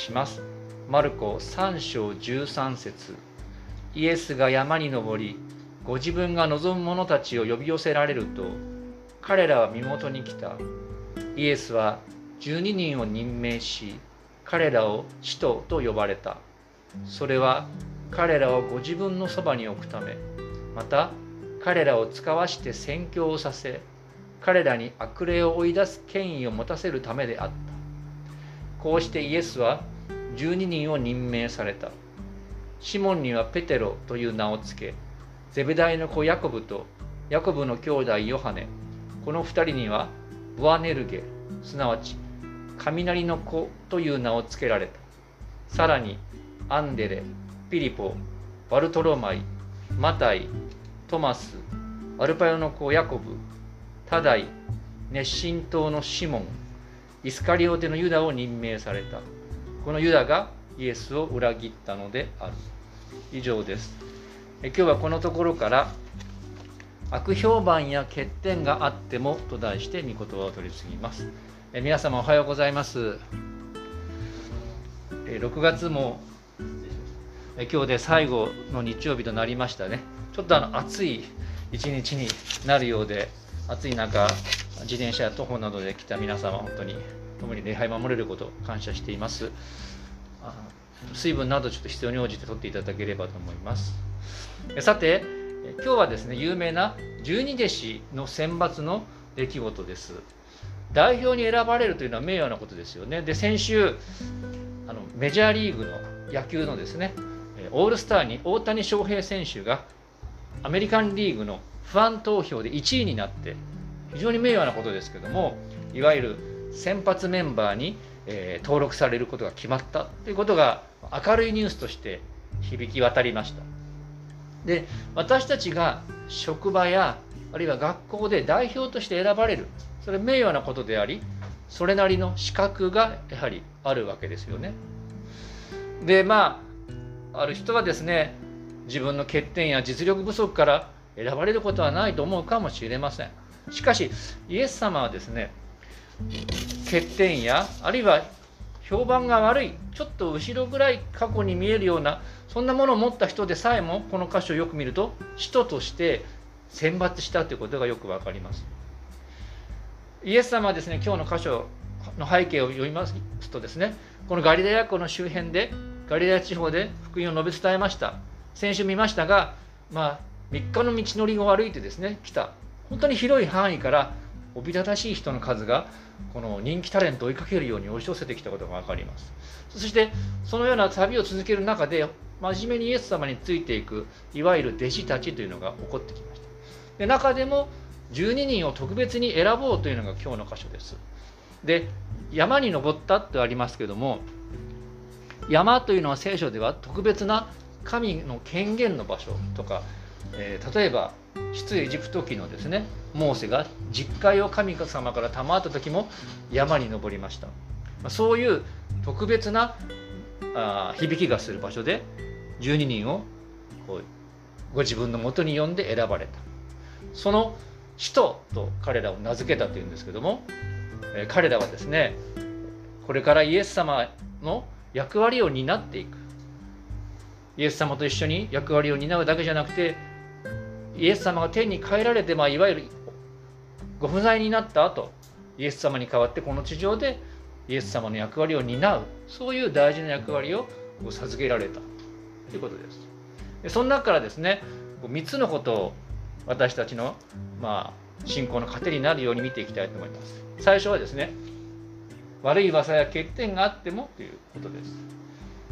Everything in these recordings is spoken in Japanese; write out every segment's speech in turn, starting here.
します。マルコ3章13節。イエスが山に登りご自分が望む者たちを呼び寄せられると彼らは身元に来た。イエスは12人を任命し彼らを使徒と呼ばれた。それは彼らをご自分のそばに置くためまた彼らを使わして宣教をさせ彼らに悪霊を追い出す権威を持たせるためであった。こうしてイエスは12人を任命された。シモンにはペテロという名を付けゼベダイの子ヤコブとヤコブの兄弟ヨハネこの2人にはブアネルゲすなわち雷の子という名を付けられた。さらにアンデレピリポバルトロマイマタイトマスアルパヨの子ヤコブタダイ熱心党のシモンイスカリオテのユダを任命された。このユダがイエスを裏切ったのである。以上です。今日はこのところから悪評判や欠点があってもと題して御言葉を取り次ぎます。皆様おはようございます。6月も今日で最後の日曜日となりましたね。ちょっとあの暑い一日になるようで暑い中自転車や徒歩などで来た皆様本当に共に礼拝守れることを感謝しています。水分などちょっと必要に応じて取っていただければと思います。さて今日はですね有名な十二弟子の選抜の出来事です。代表に選ばれるというのは名誉なことですよね。で先週あのメジャーリーグの野球のですねオールスターに大谷翔平選手がアメリカンリーグのファン投票で1位になって非常に名誉なことですけどもいわゆる先発メンバーに、えー、登録されることが決まったということが明るいニュースとして響き渡りました。で私たちが職場やあるいは学校で代表として選ばれるそれ名誉なことでありそれなりの資格がやはりあるわけですよね。でまあある人はですね自分の欠点や実力不足から選ばれることはないと思うかもしれません。しかしイエス様はですね欠点やあるいは評判が悪いちょっと後ろぐらい過去に見えるようなそんなものを持った人でさえもこの箇所をよく見ると使徒として選抜したということがよく分かります。イエス様はですね今日の箇所の背景を読みますとですねこのガリラヤ湖の周辺でガリラヤ地方で福音を述べ伝えました。先週見ましたがまあ3日の道のりを歩いてですね来た。本当に広い範囲からおびただしい人の数がこの人気タレントを追いかけるように押し寄せてきたことが分かります。そしてそのような旅を続ける中で真面目にイエス様についていくいわゆる弟子たちというのが起こってきました。で中でも12人を特別に選ぼうというのが今日の箇所です。で山に登ったとありますけども山というのは聖書では特別な神の権限の場所とか、えー、例えば出エジプト記のですねモーセが実会を神様から賜った時も山に登りました。そういう特別なあ響きがする場所で12人をご自分のもとに呼んで選ばれた。その使徒と彼らを名付けたというんですけども、え彼らはですねこれからイエス様の役割を担っていく。イエス様と一緒に役割を担うだけじゃなくてイエス様が天に帰られて、まあ、いわゆるご不在になった後イエス様に代わってこの地上でイエス様の役割を担うそういう大事な役割を授けられたということです。でその中からですね3つのことを私たちの、まあ、信仰の糧になるように見ていきたいと思います。最初はですね悪い噂や欠点があってもということです。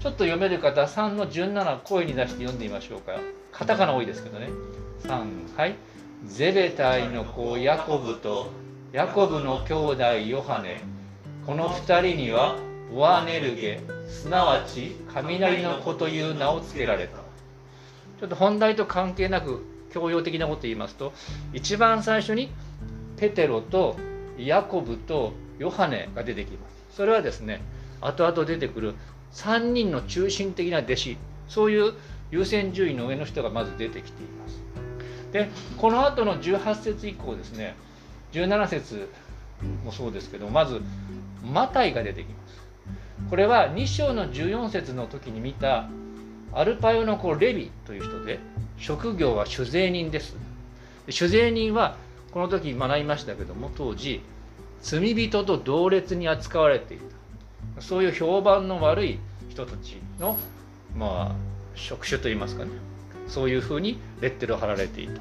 ちょっと読める方3の17声に出して読んでみましょうか。カタカナ多いですけどね。3はい。ゼベタイの子ヤコブとヤコブの兄弟ヨハネ。この2人にはボアネルゲすなわち雷の子という名を付けられた。ちょっと本題と関係なく教養的なこと言いますと一番最初にペテロとヤコブとヨハネが出てきます。それはですね後々出てくる3人の中心的な弟子。そういう優先順位の上の人がまず出てきています。でこの後の18節以降ですね17節もそうですけどまずマタイが出てきます。これは2章の14節の時に見たアルパヨの子レビという人で職業は酒税人です。酒税人はこの時学びましたけども当時罪人と同列に扱われていた。そういう評判の悪い人たちのまあ職種といいますかね。そういうふうにレッテルを貼られていた。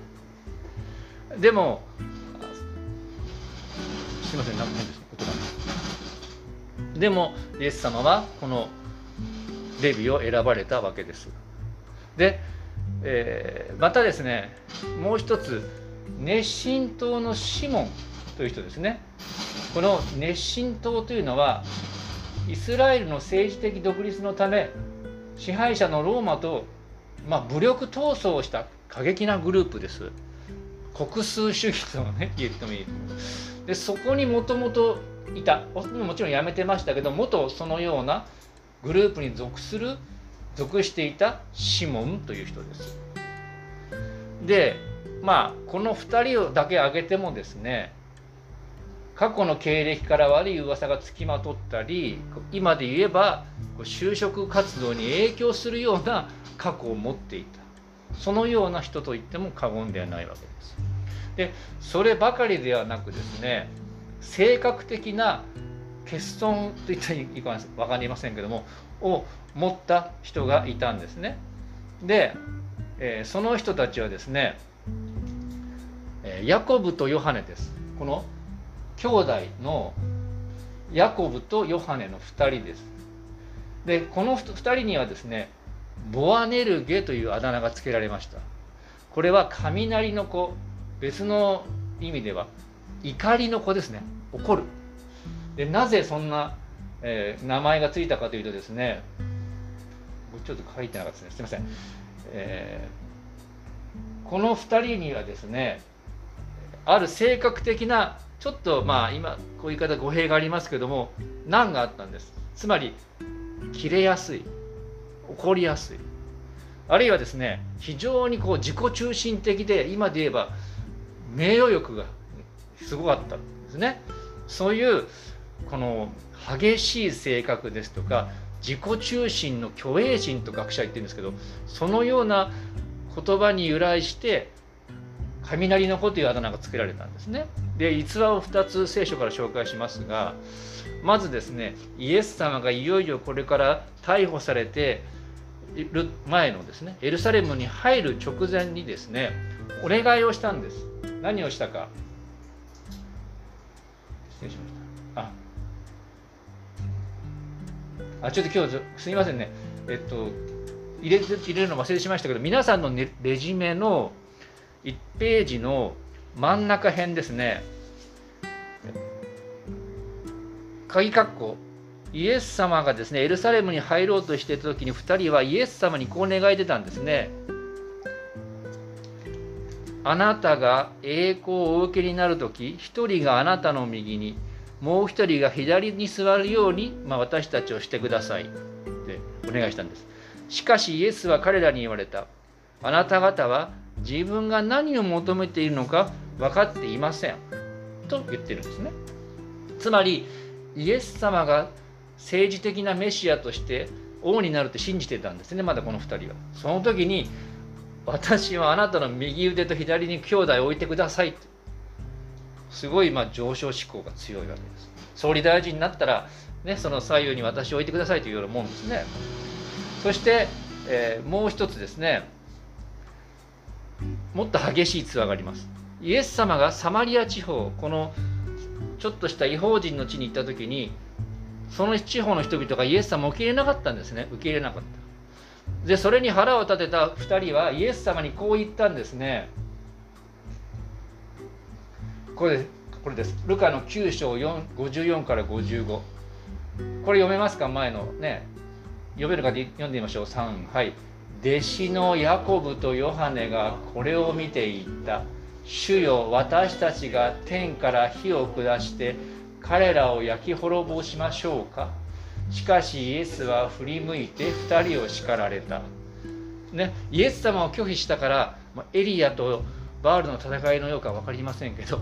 でもすいません何です音が。でもイエス様はこのレビを選ばれたわけです。で、えー、またですねもう一つ熱心党のシモンという人ですね。この熱心党というのはイスラエルの政治的独立のため支配者のローマと、まあ、武力闘争をした過激なグループです。国数主義とね言ってもいい。でそこにもともといた。もちろん辞めてましたけど元そのようなグループに属する属していたシモンという人です。でまあこの2人だけ挙げてもですね過去の経歴から悪い噂がつきまとったり今で言えば就職活動に影響するような過去を持っていたそのような人と言っても過言ではないわけです。でそればかりではなくですね性格的な欠損といったらいいか分かりませんけどもを持った人がいたんですね。で、えー、その人たちはですねヤコブとヨハネです。この兄弟のヤコブとヨハネの2人です。でこの2人にはですねボアネルゲというあだ名が付けられました。これは雷の子。別の意味では怒りの子ですね。怒る。でなぜそんな、えー、名前がついたかというとですねちょっと書いてなかったですね。すいません、えー、この2人にはですねある性格的なちょっとまあ今こういう言い方語弊がありますけども難があったんです。つまり切れやすい。怒りやすいあるいはですね非常にこう自己中心的で今で言えば名誉欲がすごかったんですねそういうこの激しい性格ですとか自己中心の虚栄心と学者は言ってるんですけどそのような言葉に由来して雷の子というあだ名が付けられたんですね。で逸話を2つ聖書から紹介しますがまずですねイエス様がいよいよこれから逮捕されてる前のですねエルサレムに入る直前にですねお願いをしたんです。何をしたか。失礼しました。あ。あちょっと今日すみませんね。えっと入れ入れるの忘れしましたけど皆さんの、ね、レジメの1ページの真ん中辺ですね。鍵括弧。イエス様がですねエルサレムに入ろうとしていた時に2人はイエス様にこう願い出たんですね。あなたが栄光をお受けになる時1人があなたの右にもう1人が左に座るように、まあ、私たちをしてください。ってお願いしたんです。しかしイエスは彼らに言われた。あなた方は自分が何を求めているのか分かっていません。と言ってるんですね。つまりイエス様が政治的なメシアとして王になるって信じてたんですねまだこの2人は。その時に私はあなたの右腕と左に兄弟を置いてくださいすごいまあ上昇志向が強いわけです。総理大臣になったら、ね、その左右に私を置いてくださいというようなもんですね。そして、えー、もう一つですね。もっと激しいツアーがあります。イエス様がサマリア地方このちょっとした違法人の地に行った時にその地方の人々がイエス様を受け入れなかったんですね。受け入れなかった。でそれに腹を立てた2人はイエス様にこう言ったんですね。これこれです。ルカの9章54から55これ読めますか？前のね。読めるか読んでみましょう。3はい。弟子のヤコブとヨハネがこれを見て言った。主よ私たちが天から火を下して彼らを焼き滅ぼしましょうか。しかしイエスは振り向いて2人を叱られた、ね、イエス様を拒否したからエリアとバールの戦いのようか分かりませんけど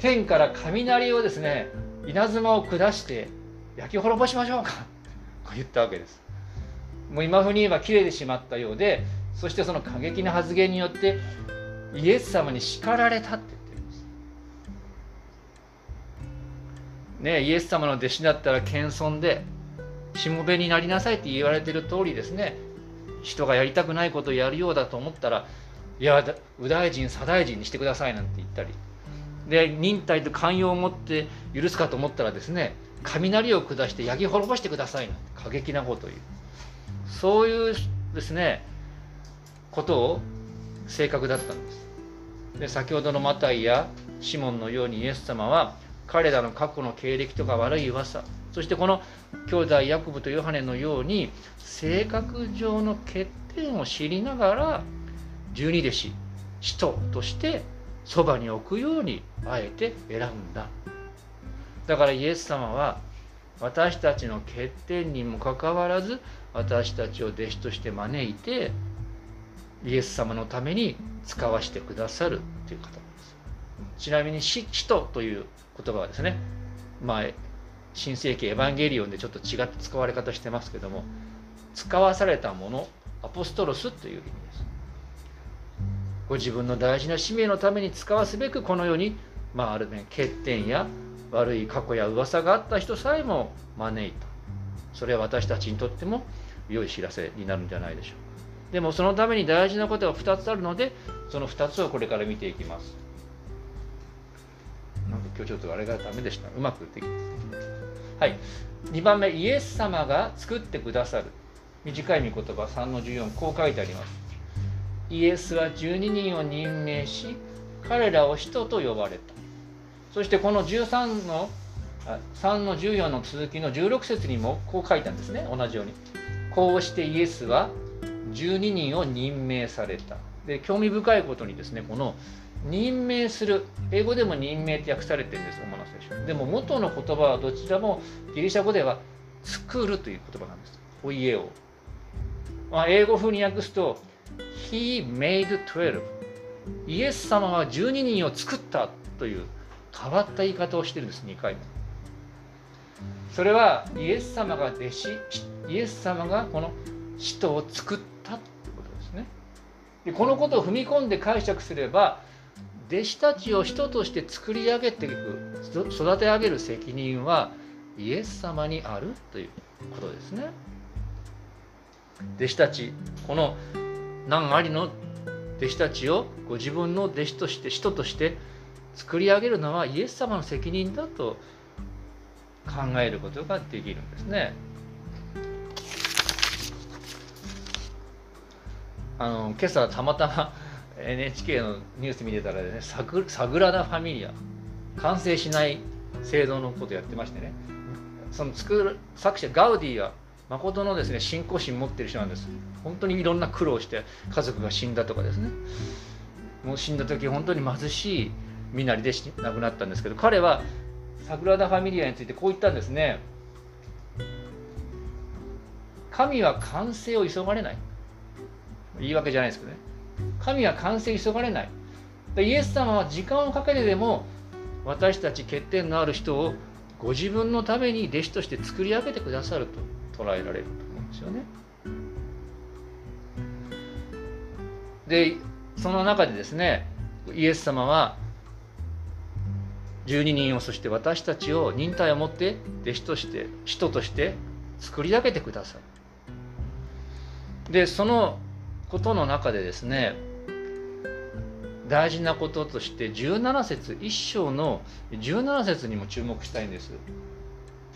天から雷をですね稲妻を下して焼き滅ぼしましょうか。言ったわけです。もう今風に言えば切れてしまったようでそしてその過激な発言によってイエス様に叱られたって。ねイエス様の弟子だったら謙遜でしもべになりなさいって言われてる通りですね人がやりたくないことをやるようだと思ったらいや右大臣左大臣にしてくださいなんて言ったりで忍耐と寛容を持って許すかと思ったらですね雷を下して焼き滅ぼしてくださいなんて過激なことを言う。そういうですねことを性格だったんです。で先ほどのマタイやシモンのようにイエス様は彼らの過去の経歴とか悪い噂そしてこの兄弟ヤコブとヨハネのように性格上の欠点を知りながら十二弟子使徒としてそばに置くようにあえて選んだ。だからイエス様は私たちの欠点にもかかわらず私たちを弟子として招いてイエス様のために使わせてくださるという方。ちなみに使徒という言葉はですねまあ新世紀エヴァンゲリオンでちょっと違って使われ方してますけども使わされたものアポストロスという意味です。ご自分の大事な使命のために使わすべくこの世に、まあ、ある面欠点や悪い過去や噂があった人さえも招いた。それは私たちにとっても良い知らせになるんじゃないでしょうか。でもそのために大事なことが2つあるのでその2つをこれから見ていきます。なんか今日ちょっとあれがダメでした。うまくできはい。2番目イエス様が作ってくださる。短い御言葉3の14こう書いてあります。イエスは12人を任命し彼らを人と呼ばれた。そしてこの13の3の14の続きの16節にもこう書いたんですね。同じように。こうしてイエスは12人を任命された。で興味深いことにですねこの任命する。英語でも任命って訳されてるんです主な聖書。でも元の言葉はどちらもギリシャ語では作るという言葉なんです。お家を、まあ、英語風に訳すと He made 12イエス様は12人を作ったという変わった言い方をしてるんです2回もそれはイエス様が弟子イエス様がこの使徒を作ったってことですね。でこのことを踏み込んで解釈すれば弟子たちを人として作り上げていく育て上げる責任はイエス様にあるということですね弟子たちこの何ありの弟子たちをご自分の弟子として人として作り上げるのはイエス様の責任だと考えることができるんですね。あの今朝たまたま NHK のニュース見てたらねサグサグラダ・ファミリア。完成しない制度のことやってましてね。その作る作者ガウディは誠のですね信仰心持ってる人なんです。本当にいろんな苦労して家族が死んだとかですね。もう死んだ時本当に貧しい身なりで亡くなったんですけど彼はサグラダ・ファミリアについてこう言ったんですね。神は完成を急がれない。言い訳じゃないですけどね。神は完成急がれないイエス様は時間をかけてでも私たち欠点のある人をご自分のために弟子として作り上げてくださると捉えられると思うんですよね。でその中でですねイエス様は12人をそして私たちを忍耐を持って弟子として使徒として作り上げてくださる。でそのことの中でですね大事なこととして17節1章の17節にも注目したいんです。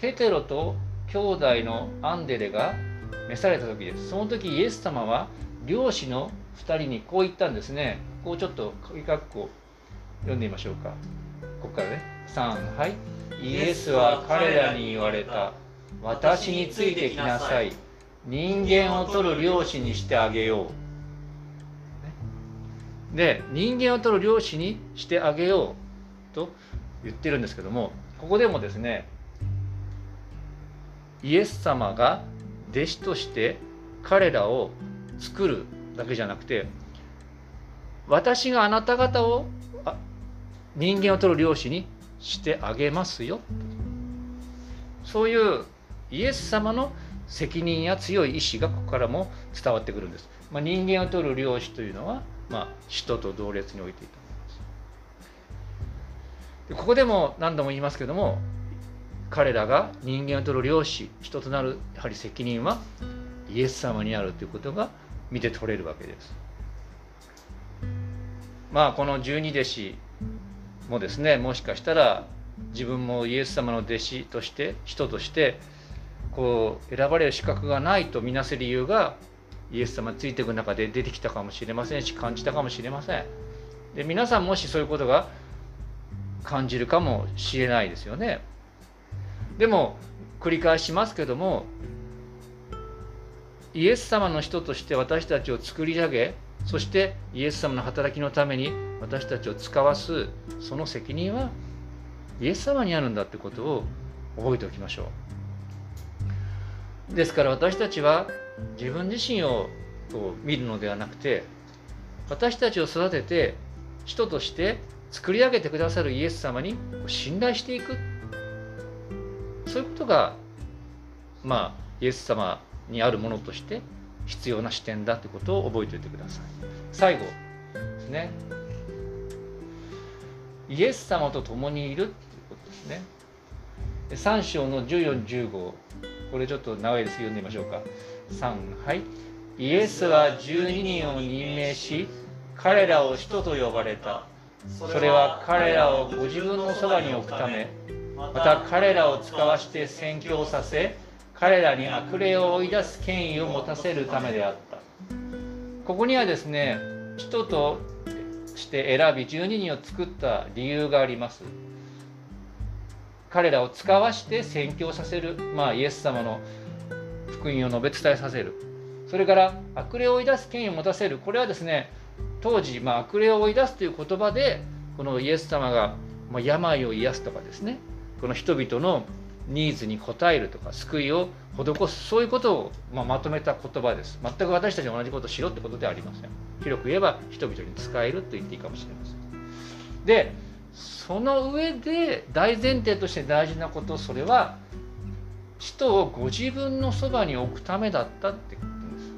ペテロと兄弟のアンデレが召された時です。その時イエス様は漁師の2人にこう言ったんですね。こうちょっと鍵括弧読んでみましょうか。ここからね。3はい。イエスは彼らに言われた。私についてきなさい。人間を取る漁師にしてあげよう。で人間を取る漁師にしてあげようと言ってるんですけどもここでもですねイエス様が弟子として彼らを作るだけじゃなくて私があなた方を人間を取る漁師にしてあげますよそういうイエス様の責任や強い意志がここからも伝わってくるんです、まあ、人間を取る漁師というのは、まあ、人と同列に置いていたでここでも何度も言いますけども彼らが人間を取る漁師人となるやはり責任はイエス様にあるということが見て取れるわけです。まあこの十二弟子もですねもしかしたら自分もイエス様の弟子として人としてこう選ばれる資格がないとみなす理由がイエス様についていく中で出てきたかもしれませんし感じたかもしれません。で皆さんもしそういうことが感じるかもしれないですよね。でも繰り返しますけどもイエス様の人として私たちを作り上げそしてイエス様の働きのために私たちを使わすその責任はイエス様にあるんだってことを覚えておきましょう。ですから私たちは自分自身を見るのではなくて私たちを育てて人として作り上げてくださるイエス様に信頼していく。そういうことがまあイエス様にあるものとして必要な視点だということを覚えておいてください。最後ですね。イエス様と共にいるということですね。3章の1415これちょっと長いです読んでみましょうか。3はい。イエスは12人を任命し彼らを人と呼ばれた。それは彼らをご自分のそばに置くため。また彼らを使わして宣教させ彼らに悪霊を追い出す権威を持たせるためであった。ここにはですね人として選び12人を作った理由があります。彼らを使わして宣教させる、まあ、イエス様の福音を述べ伝えさせる。それから悪霊を追い出す権威を持たせる。これはですね当時、まあ、悪霊を追い出すという言葉でこのイエス様が、まあ、病を癒すとかですねこの人々のニーズに応えるとか救いを施す。そういうことを、まあ、まとめた言葉です。全く私たち同じことをしろってことではありません。広く言えば人々に使えると言っていいかもしれません。でその上で大前提として大事なことそれは人をご自分のそばに置くためだったってことです。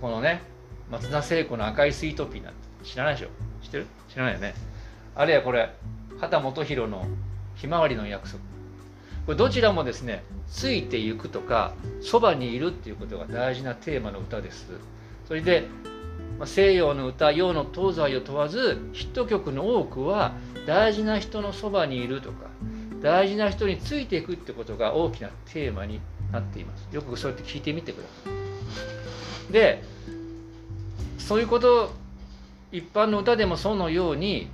このね松田聖子の赤いスイートピーなんて知らないでしょ？知ってる？知らないよね。あるいはこれ畑基博のひまわりの約束。これどちらもですねついていくとかそばにいるっていうことが大事なテーマの歌です。それで西洋の歌洋の東西を問わずヒット曲の多くは大事な人のそばにいるとか大事な人についていくってことが大きなテーマになっています。よくそうやって聞いてみてください。でそういうこと一般の歌でもそのように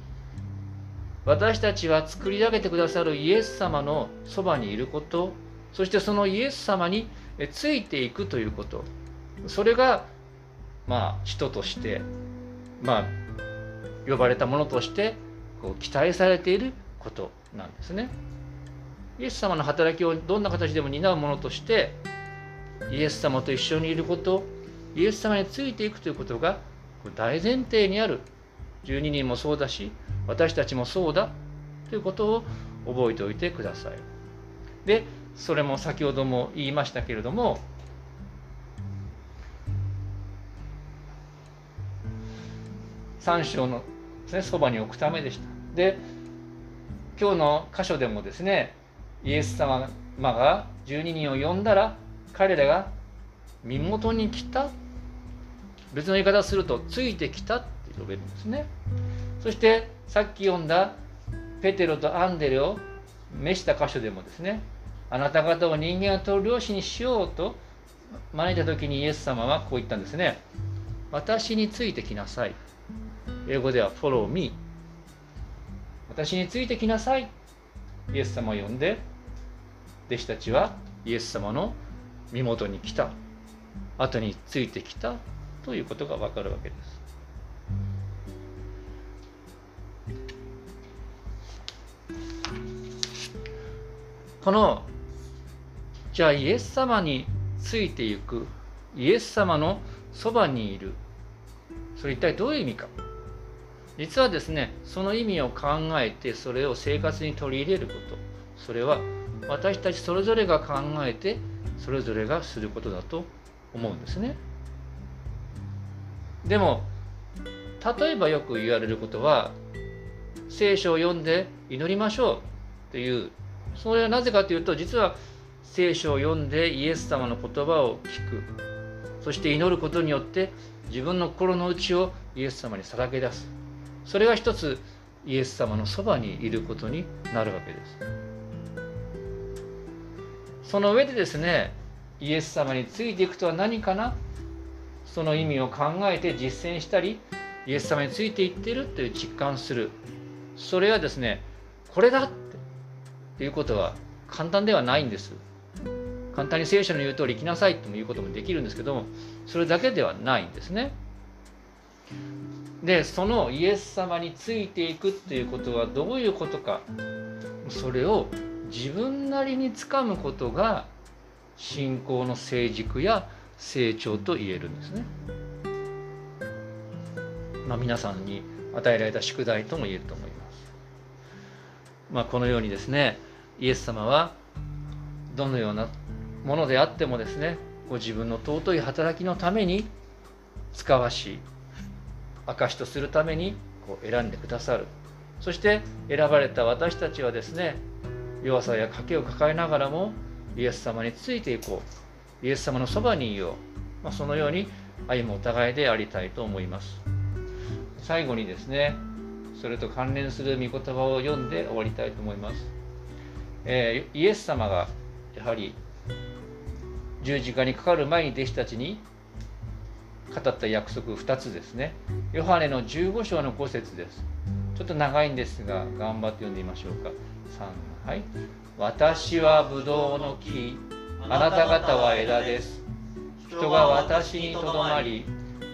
私たちは作り上げてくださるイエス様のそばにいることそしてそのイエス様についていくということ。それがまあ人としてまあ呼ばれたものとしてこう期待されていることなんですね。イエス様の働きをどんな形でも担うものとしてイエス様と一緒にいることイエス様についていくということが大前提にある12人もそうだし私たちもそうだということを覚えておいてください。でそれも先ほども言いましたけれども3章のそば、に置くためでした。で今日の箇所でもですねイエス様が12人を呼んだら彼らが身元に来た。別の言い方をするとついてきたって呼べるんですね。そしてさっき読んだペテロとアンデレを召した箇所でもですねあなた方を人間を取る漁師にしようと招いた時にイエス様はこう言ったんですね。私についてきなさい。英語では follow me 私についてきなさい。イエス様を呼んで。弟子たちはイエス様の身元に来た。後についてきた。ということがわかるわけです。このじゃあイエス様についていく。イエス様のそばにいる。それ一体どういう意味か。実はですねその意味を考えてそれを生活に取り入れること。それは私たちそれぞれが考えてそれぞれがすることだと思うんですね。でも例えばよく言われることは聖書を読んで祈りましょうっていうそれはなぜかというと実は聖書を読んでイエス様の言葉を聞く。そして祈ることによって自分の心の内をイエス様にさらけ出す。それが一つイエス様のそばにいることになるわけです。その上でですねイエス様についていくとは何かな？その意味を考えて実践したりイエス様についていってるという実感する。それはですねこれだっていうことは簡単ではないんです。簡単に聖書の言う通り生きなさいとも言うこともできるんですけどもそれだけではないんですね。でそのイエス様についていくっていうことはどういうことかそれを自分なりにつかむことが信仰の成熟や成長と言えるんですね。まあ、皆さんに与えられた宿題とも言えると思います。まあ、このようにですねイエス様はどのようなものであってもですねご自分の尊い働きのために使わし証とするためにこう選んでくださる。そして選ばれた私たちはですね弱さや賭けを抱えながらもイエス様についていこう。イエス様のそばにいよう、まあ、そのように歩むお互いでありたいと思います。最後にですねそれと関連する御言葉を読んで終わりたいと思います、えー、イエス様がやはり十字架にかかる前に弟子たちに語った約束2つですね。ヨハネの15章の5節です。ちょっと長いんですが頑張って読んでみましょうか。3はい。私はブドウの木あなた方は枝です。人が私にとどまり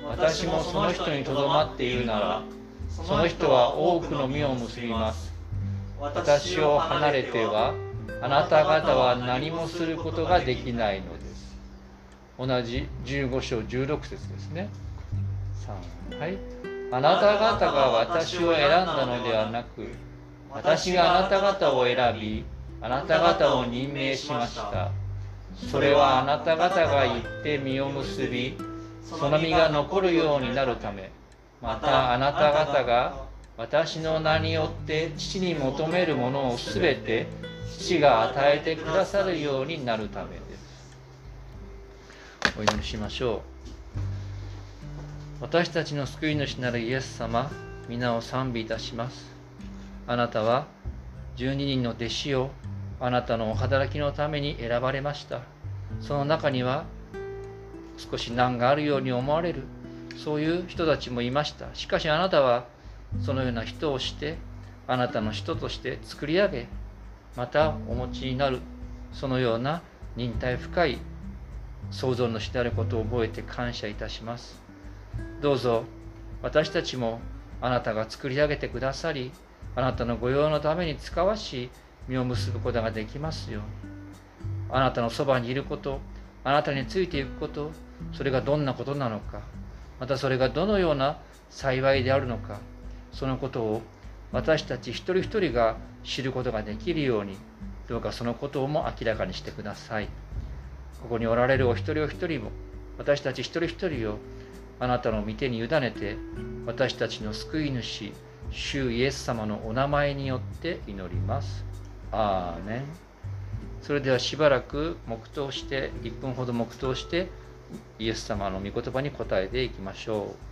私もその人にとどまっているならその人は多くの実を結びます。私を離れてはあなた方は何もすることができないので同じ15章16節ですね。3はい。あなた方が私を選んだのではなく私があなた方を選びあなた方を任命しました。それはあなた方が行って実を結びその実が残るようになるためまたあなた方が私の名によって父に求めるものをすべて父が与えてくださるようになるためです。お祈りしましょう。私たちの救い主なるイエス様皆を賛美いたします。あなたは12人の弟子をあなたのお働きのために選ばれました。その中には少し難があるように思われるそういう人たちもいました。しかしあなたはそのような人をしてあなたの人として作り上げまたお持ちになるそのような忍耐深い創造主であることを覚えて感謝いたします。どうぞ私たちもあなたが作り上げてくださりあなたの御用のために使わし実を結ぶことができますように。あなたのそばにいることあなたについていくことそれがどんなことなのかまたそれがどのような幸いであるのかそのことを私たち一人一人が知ることができるようにどうかそのことをも明らかにしてください。ここにおられるお一人お一人も私たち一人一人をあなたの御手に委ねて私たちの救い主主イエス様のお名前によって祈ります。アーメン。それではしばらく黙祷して1分ほど黙祷してイエス様の御言葉に答えていきましょう。